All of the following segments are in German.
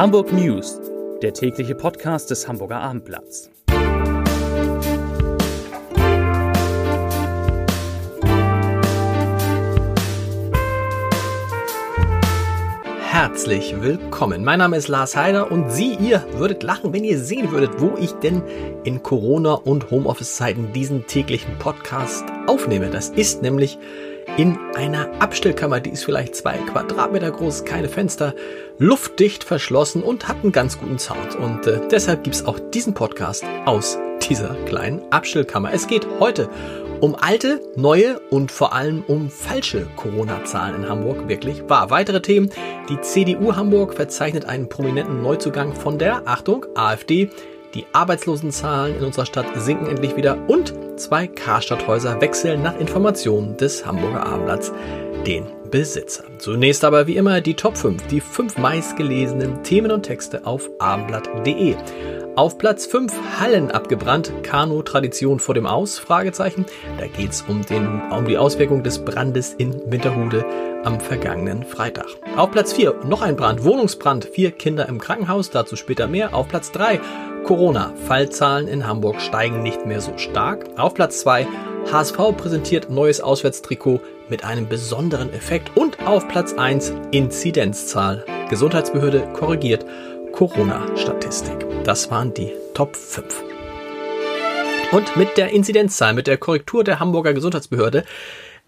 Hamburg News, der tägliche Podcast des Hamburger Abendblatts. Herzlich willkommen. Mein Name ist Lars Heider und Sie, ihr würdet lachen, wenn ihr sehen würdet, wo ich denn in Corona- und Homeoffice-Zeiten diesen täglichen Podcast aufnehme. Das ist nämlich in einer Abstellkammer, die ist vielleicht zwei Quadratmeter groß, keine Fenster, luftdicht verschlossen und hat einen ganz guten Sound. Und äh, deshalb gibt's auch diesen Podcast aus dieser kleinen Abstellkammer. Es geht heute um alte, neue und vor allem um falsche Corona-Zahlen in Hamburg. Wirklich wahr. Weitere Themen. Die CDU Hamburg verzeichnet einen prominenten Neuzugang von der, Achtung, AfD. Die Arbeitslosenzahlen in unserer Stadt sinken endlich wieder und zwei Karstadthäuser wechseln nach Informationen des Hamburger Abendblatts den Besitzer. Zunächst aber wie immer die Top 5, die fünf meistgelesenen Themen und Texte auf abendblatt.de. Auf Platz 5 Hallen abgebrannt, Kanu-Tradition vor dem Aus? Fragezeichen. Da geht's um, den, um die Auswirkung des Brandes in Winterhude am vergangenen Freitag. Auf Platz 4 noch ein Brand, Wohnungsbrand, vier Kinder im Krankenhaus, dazu später mehr. Auf Platz 3 Corona-Fallzahlen in Hamburg steigen nicht mehr so stark. Auf Platz 2 HSV präsentiert neues Auswärtstrikot mit einem besonderen Effekt. Und auf Platz 1 Inzidenzzahl. Gesundheitsbehörde korrigiert Corona-Statistik. Das waren die Top 5. Und mit der Inzidenzzahl, mit der Korrektur der Hamburger Gesundheitsbehörde,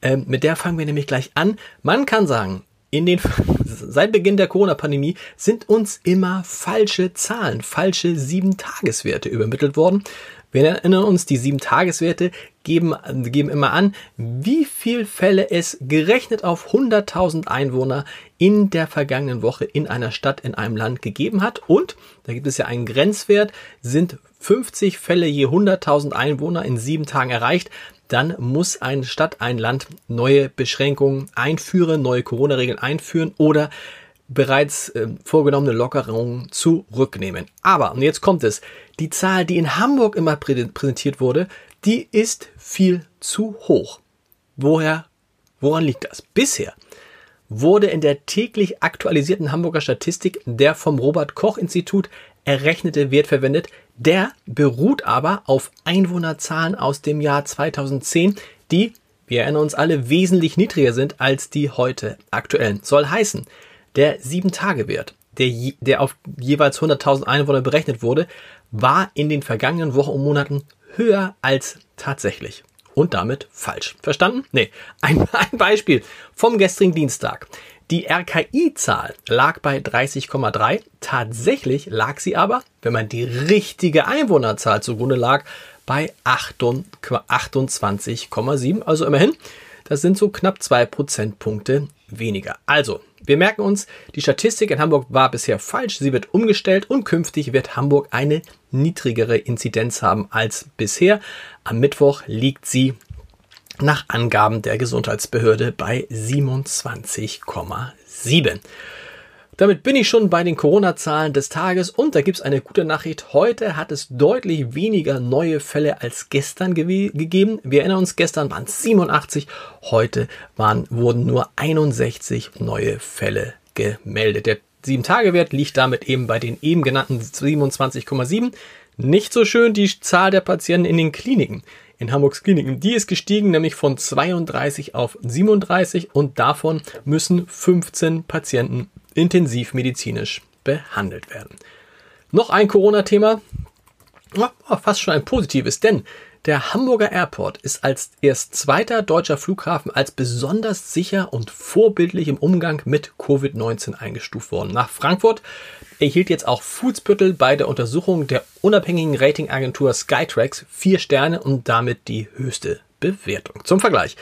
äh, mit der fangen wir nämlich gleich an. Man kann sagen, in den, seit Beginn der Corona-Pandemie sind uns immer falsche Zahlen, falsche Sieben-Tageswerte übermittelt worden. Wir erinnern uns, die Sieben-Tageswerte geben, geben immer an, wie viel Fälle es gerechnet auf 100.000 Einwohner in der vergangenen Woche in einer Stadt, in einem Land gegeben hat. Und, da gibt es ja einen Grenzwert, sind 50 Fälle je 100.000 Einwohner in sieben Tagen erreicht, dann muss eine Stadt, ein Land neue Beschränkungen einführen, neue Corona-Regeln einführen oder bereits äh, vorgenommene Lockerungen zurücknehmen. Aber, und jetzt kommt es, die Zahl, die in Hamburg immer präsentiert wurde, die ist viel zu hoch. Woher, woran liegt das? Bisher wurde in der täglich aktualisierten Hamburger Statistik der vom Robert Koch Institut errechnete Wert verwendet. Der beruht aber auf Einwohnerzahlen aus dem Jahr 2010, die, wir erinnern uns alle, wesentlich niedriger sind als die heute aktuellen. Soll heißen, der 7-Tage-Wert, der, der auf jeweils 100.000 Einwohner berechnet wurde, war in den vergangenen Wochen und Monaten höher als tatsächlich. Und damit falsch. Verstanden? Nee. Ein, ein Beispiel vom gestrigen Dienstag. Die RKI-Zahl lag bei 30,3. Tatsächlich lag sie aber, wenn man die richtige Einwohnerzahl zugrunde lag, bei 28,7. Also immerhin, das sind so knapp zwei Prozentpunkte weniger. Also, wir merken uns, die Statistik in Hamburg war bisher falsch. Sie wird umgestellt und künftig wird Hamburg eine niedrigere Inzidenz haben als bisher. Am Mittwoch liegt sie nach Angaben der Gesundheitsbehörde bei 27,7. Damit bin ich schon bei den Corona-Zahlen des Tages und da gibt es eine gute Nachricht. Heute hat es deutlich weniger neue Fälle als gestern ge gegeben. Wir erinnern uns, gestern waren es 87, heute waren, wurden nur 61 neue Fälle gemeldet. Der 7-Tage-Wert liegt damit eben bei den eben genannten 27,7. Nicht so schön die Zahl der Patienten in den Kliniken in Hamburgs Kliniken. Die ist gestiegen, nämlich von 32 auf 37 und davon müssen 15 Patienten intensivmedizinisch behandelt werden. Noch ein Corona-Thema, fast schon ein positives, denn der Hamburger Airport ist als erst zweiter deutscher Flughafen als besonders sicher und vorbildlich im Umgang mit Covid-19 eingestuft worden. Nach Frankfurt erhielt jetzt auch Fußbüttel bei der Untersuchung der unabhängigen Ratingagentur Skytrax vier Sterne und damit die höchste Bewertung. Zum Vergleich.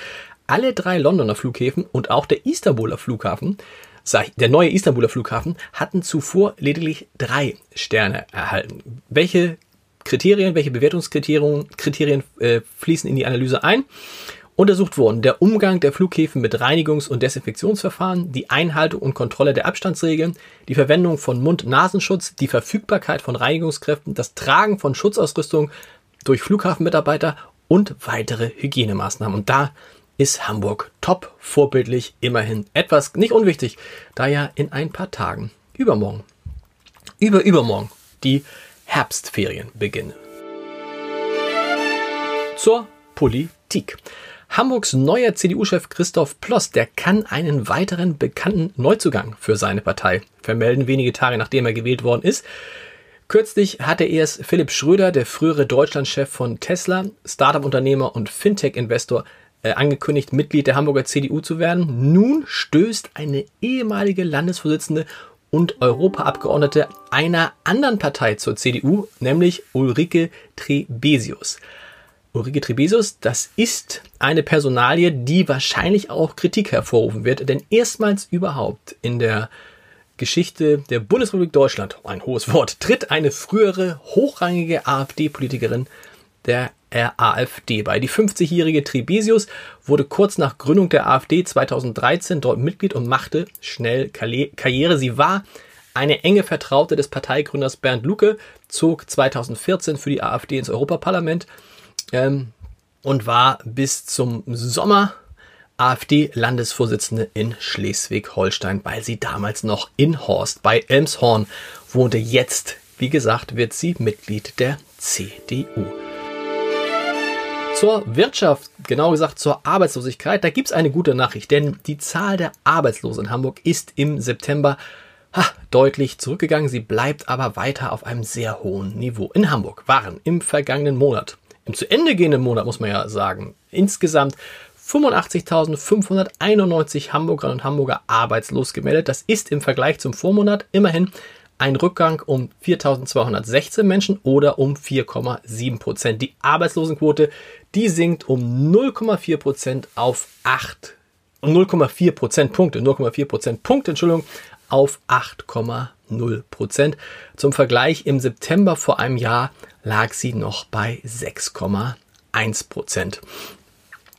Alle drei Londoner Flughäfen und auch der Istanbuler Flughafen der neue Istanbuler Flughafen hatten zuvor lediglich drei Sterne erhalten. Welche Kriterien, welche Bewertungskriterien Kriterien, äh, fließen in die Analyse ein? Untersucht wurden der Umgang der Flughäfen mit Reinigungs- und Desinfektionsverfahren, die Einhaltung und Kontrolle der Abstandsregeln, die Verwendung von Mund-Nasenschutz, die Verfügbarkeit von Reinigungskräften, das Tragen von Schutzausrüstung durch Flughafenmitarbeiter und weitere Hygienemaßnahmen. Und da ist Hamburg top vorbildlich, immerhin etwas nicht unwichtig, da ja in ein paar Tagen übermorgen über übermorgen die Herbstferien beginnen. Zur Politik. Hamburgs neuer CDU-Chef Christoph Ploss, der kann einen weiteren bekannten Neuzugang für seine Partei vermelden, wenige Tage nachdem er gewählt worden ist. Kürzlich hatte erst Philipp Schröder, der frühere Deutschlandchef von Tesla, Startup-Unternehmer und Fintech-Investor, äh, angekündigt, Mitglied der Hamburger CDU zu werden. Nun stößt eine ehemalige Landesvorsitzende und Europaabgeordnete einer anderen Partei zur CDU, nämlich Ulrike Trebesius. Ulrike Trebesius, das ist eine Personalie, die wahrscheinlich auch Kritik hervorrufen wird, denn erstmals überhaupt in der Geschichte der Bundesrepublik Deutschland, ein hohes Wort, tritt eine frühere hochrangige AfD-Politikerin der AfD bei. Die 50-jährige Trebesius wurde kurz nach Gründung der AfD 2013 dort Mitglied und machte schnell Karriere. Sie war eine enge Vertraute des Parteigründers Bernd Lucke, zog 2014 für die AfD ins Europaparlament ähm, und war bis zum Sommer AfD-Landesvorsitzende in Schleswig-Holstein, weil sie damals noch in Horst bei Elmshorn wohnte. Jetzt, wie gesagt, wird sie Mitglied der CDU. Zur Wirtschaft, genau gesagt zur Arbeitslosigkeit, da gibt es eine gute Nachricht, denn die Zahl der Arbeitslosen in Hamburg ist im September ha, deutlich zurückgegangen. Sie bleibt aber weiter auf einem sehr hohen Niveau. In Hamburg waren im vergangenen Monat im zu Ende gehenden Monat muss man ja sagen, insgesamt 85.591 Hamburgerinnen und Hamburger arbeitslos gemeldet. Das ist im Vergleich zum Vormonat immerhin ein Rückgang um 4.216 Menschen oder um 4,7 Prozent. Die Arbeitslosenquote, die sinkt um 0,4 Prozent auf 8, 0,4 Prozentpunkte, 0,4 Prozentpunkte, Entschuldigung, auf 8,0 Prozent. Zum Vergleich im September vor einem Jahr lag sie noch bei 6,1 Prozent.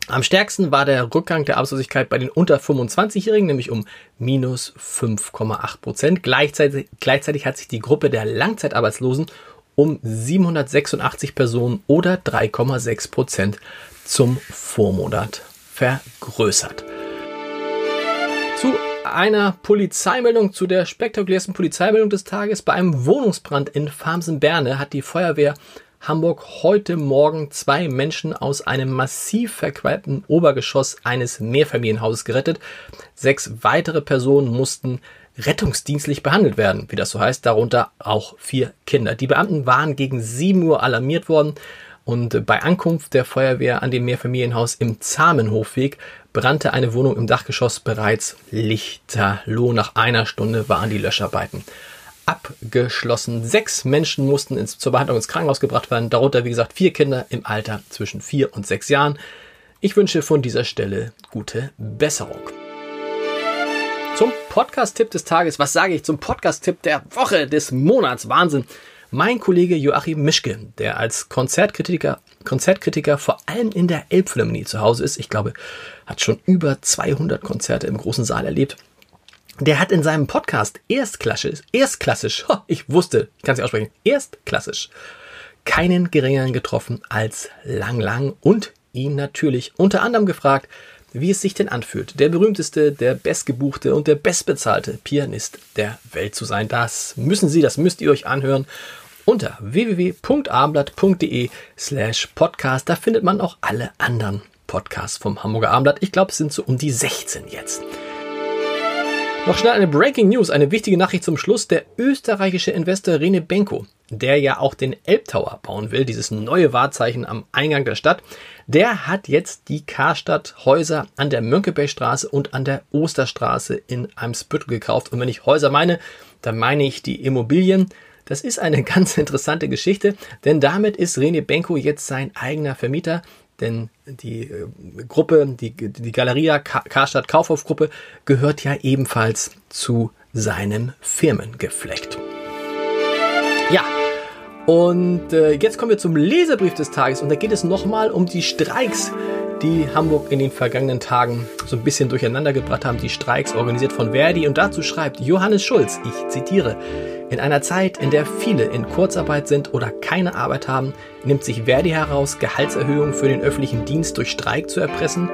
Am stärksten war der Rückgang der Arbeitslosigkeit bei den unter 25-Jährigen, nämlich um minus 5,8 Prozent. Gleichzeitig, gleichzeitig hat sich die Gruppe der Langzeitarbeitslosen um 786 Personen oder 3,6 Prozent zum Vormonat vergrößert. Zu einer Polizeimeldung, zu der spektakulärsten Polizeimeldung des Tages. Bei einem Wohnungsbrand in Farmsen-Berne hat die Feuerwehr Hamburg heute Morgen zwei Menschen aus einem massiv verqualmten Obergeschoss eines Mehrfamilienhauses gerettet. Sechs weitere Personen mussten rettungsdienstlich behandelt werden, wie das so heißt, darunter auch vier Kinder. Die Beamten waren gegen 7 Uhr alarmiert worden und bei Ankunft der Feuerwehr an dem Mehrfamilienhaus im Zamenhofweg brannte eine Wohnung im Dachgeschoss bereits lichterloh. Nach einer Stunde waren die Löscharbeiten abgeschlossen. Sechs Menschen mussten ins, zur Behandlung ins Krankenhaus gebracht werden, darunter wie gesagt vier Kinder im Alter zwischen vier und sechs Jahren. Ich wünsche von dieser Stelle gute Besserung. Zum Podcast-Tipp des Tages, was sage ich zum Podcast-Tipp der Woche, des Monats? Wahnsinn. Mein Kollege Joachim Mischke, der als Konzertkritiker, Konzertkritiker vor allem in der Elbphilharmonie zu Hause ist, ich glaube, hat schon über 200 Konzerte im großen Saal erlebt. Der hat in seinem Podcast erstklassisch, erstklassisch, ich wusste, ich kann es aussprechen, erstklassisch, keinen geringeren getroffen als Lang Lang und ihn natürlich unter anderem gefragt, wie es sich denn anfühlt, der berühmteste, der bestgebuchte und der bestbezahlte Pianist der Welt zu sein. Das müssen Sie, das müsst ihr euch anhören unter www.abendblatt.de slash podcast. Da findet man auch alle anderen Podcasts vom Hamburger Abendblatt. Ich glaube, es sind so um die 16 jetzt. Noch schnell eine Breaking News, eine wichtige Nachricht zum Schluss. Der österreichische Investor Rene Benko, der ja auch den Elbtower bauen will, dieses neue Wahrzeichen am Eingang der Stadt, der hat jetzt die Karstadt Häuser an der Mönckebergstraße und an der Osterstraße in Eimsbüttel gekauft. Und wenn ich Häuser meine, dann meine ich die Immobilien. Das ist eine ganz interessante Geschichte, denn damit ist René Benko jetzt sein eigener Vermieter, denn die äh, Gruppe, die, die Galeria Karstadt Kaufhof Gruppe gehört ja ebenfalls zu seinem Firmengeflecht. Ja, und äh, jetzt kommen wir zum Leserbrief des Tages und da geht es nochmal um die Streiks, die Hamburg in den vergangenen Tagen so ein bisschen durcheinander gebracht haben. Die Streiks organisiert von Verdi und dazu schreibt Johannes Schulz, ich zitiere, in einer Zeit, in der viele in Kurzarbeit sind oder keine Arbeit haben, nimmt sich Verdi heraus, Gehaltserhöhungen für den öffentlichen Dienst durch Streik zu erpressen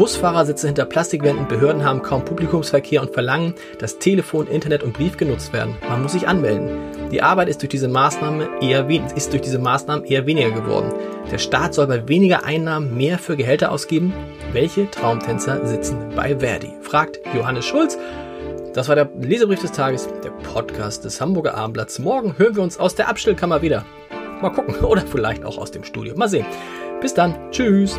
Busfahrer sitzen hinter Plastikwänden, Behörden haben kaum Publikumsverkehr und verlangen, dass Telefon, Internet und Brief genutzt werden. Man muss sich anmelden. Die Arbeit ist durch diese Maßnahme eher, ist durch diese Maßnahmen eher weniger geworden. Der Staat soll bei weniger Einnahmen mehr für Gehälter ausgeben. Welche Traumtänzer sitzen bei Verdi? Fragt Johannes Schulz. Das war der Leserbrief des Tages, der Podcast des Hamburger Abendblatts. Morgen hören wir uns aus der Abstellkammer wieder. Mal gucken. Oder vielleicht auch aus dem Studio. Mal sehen. Bis dann. Tschüss.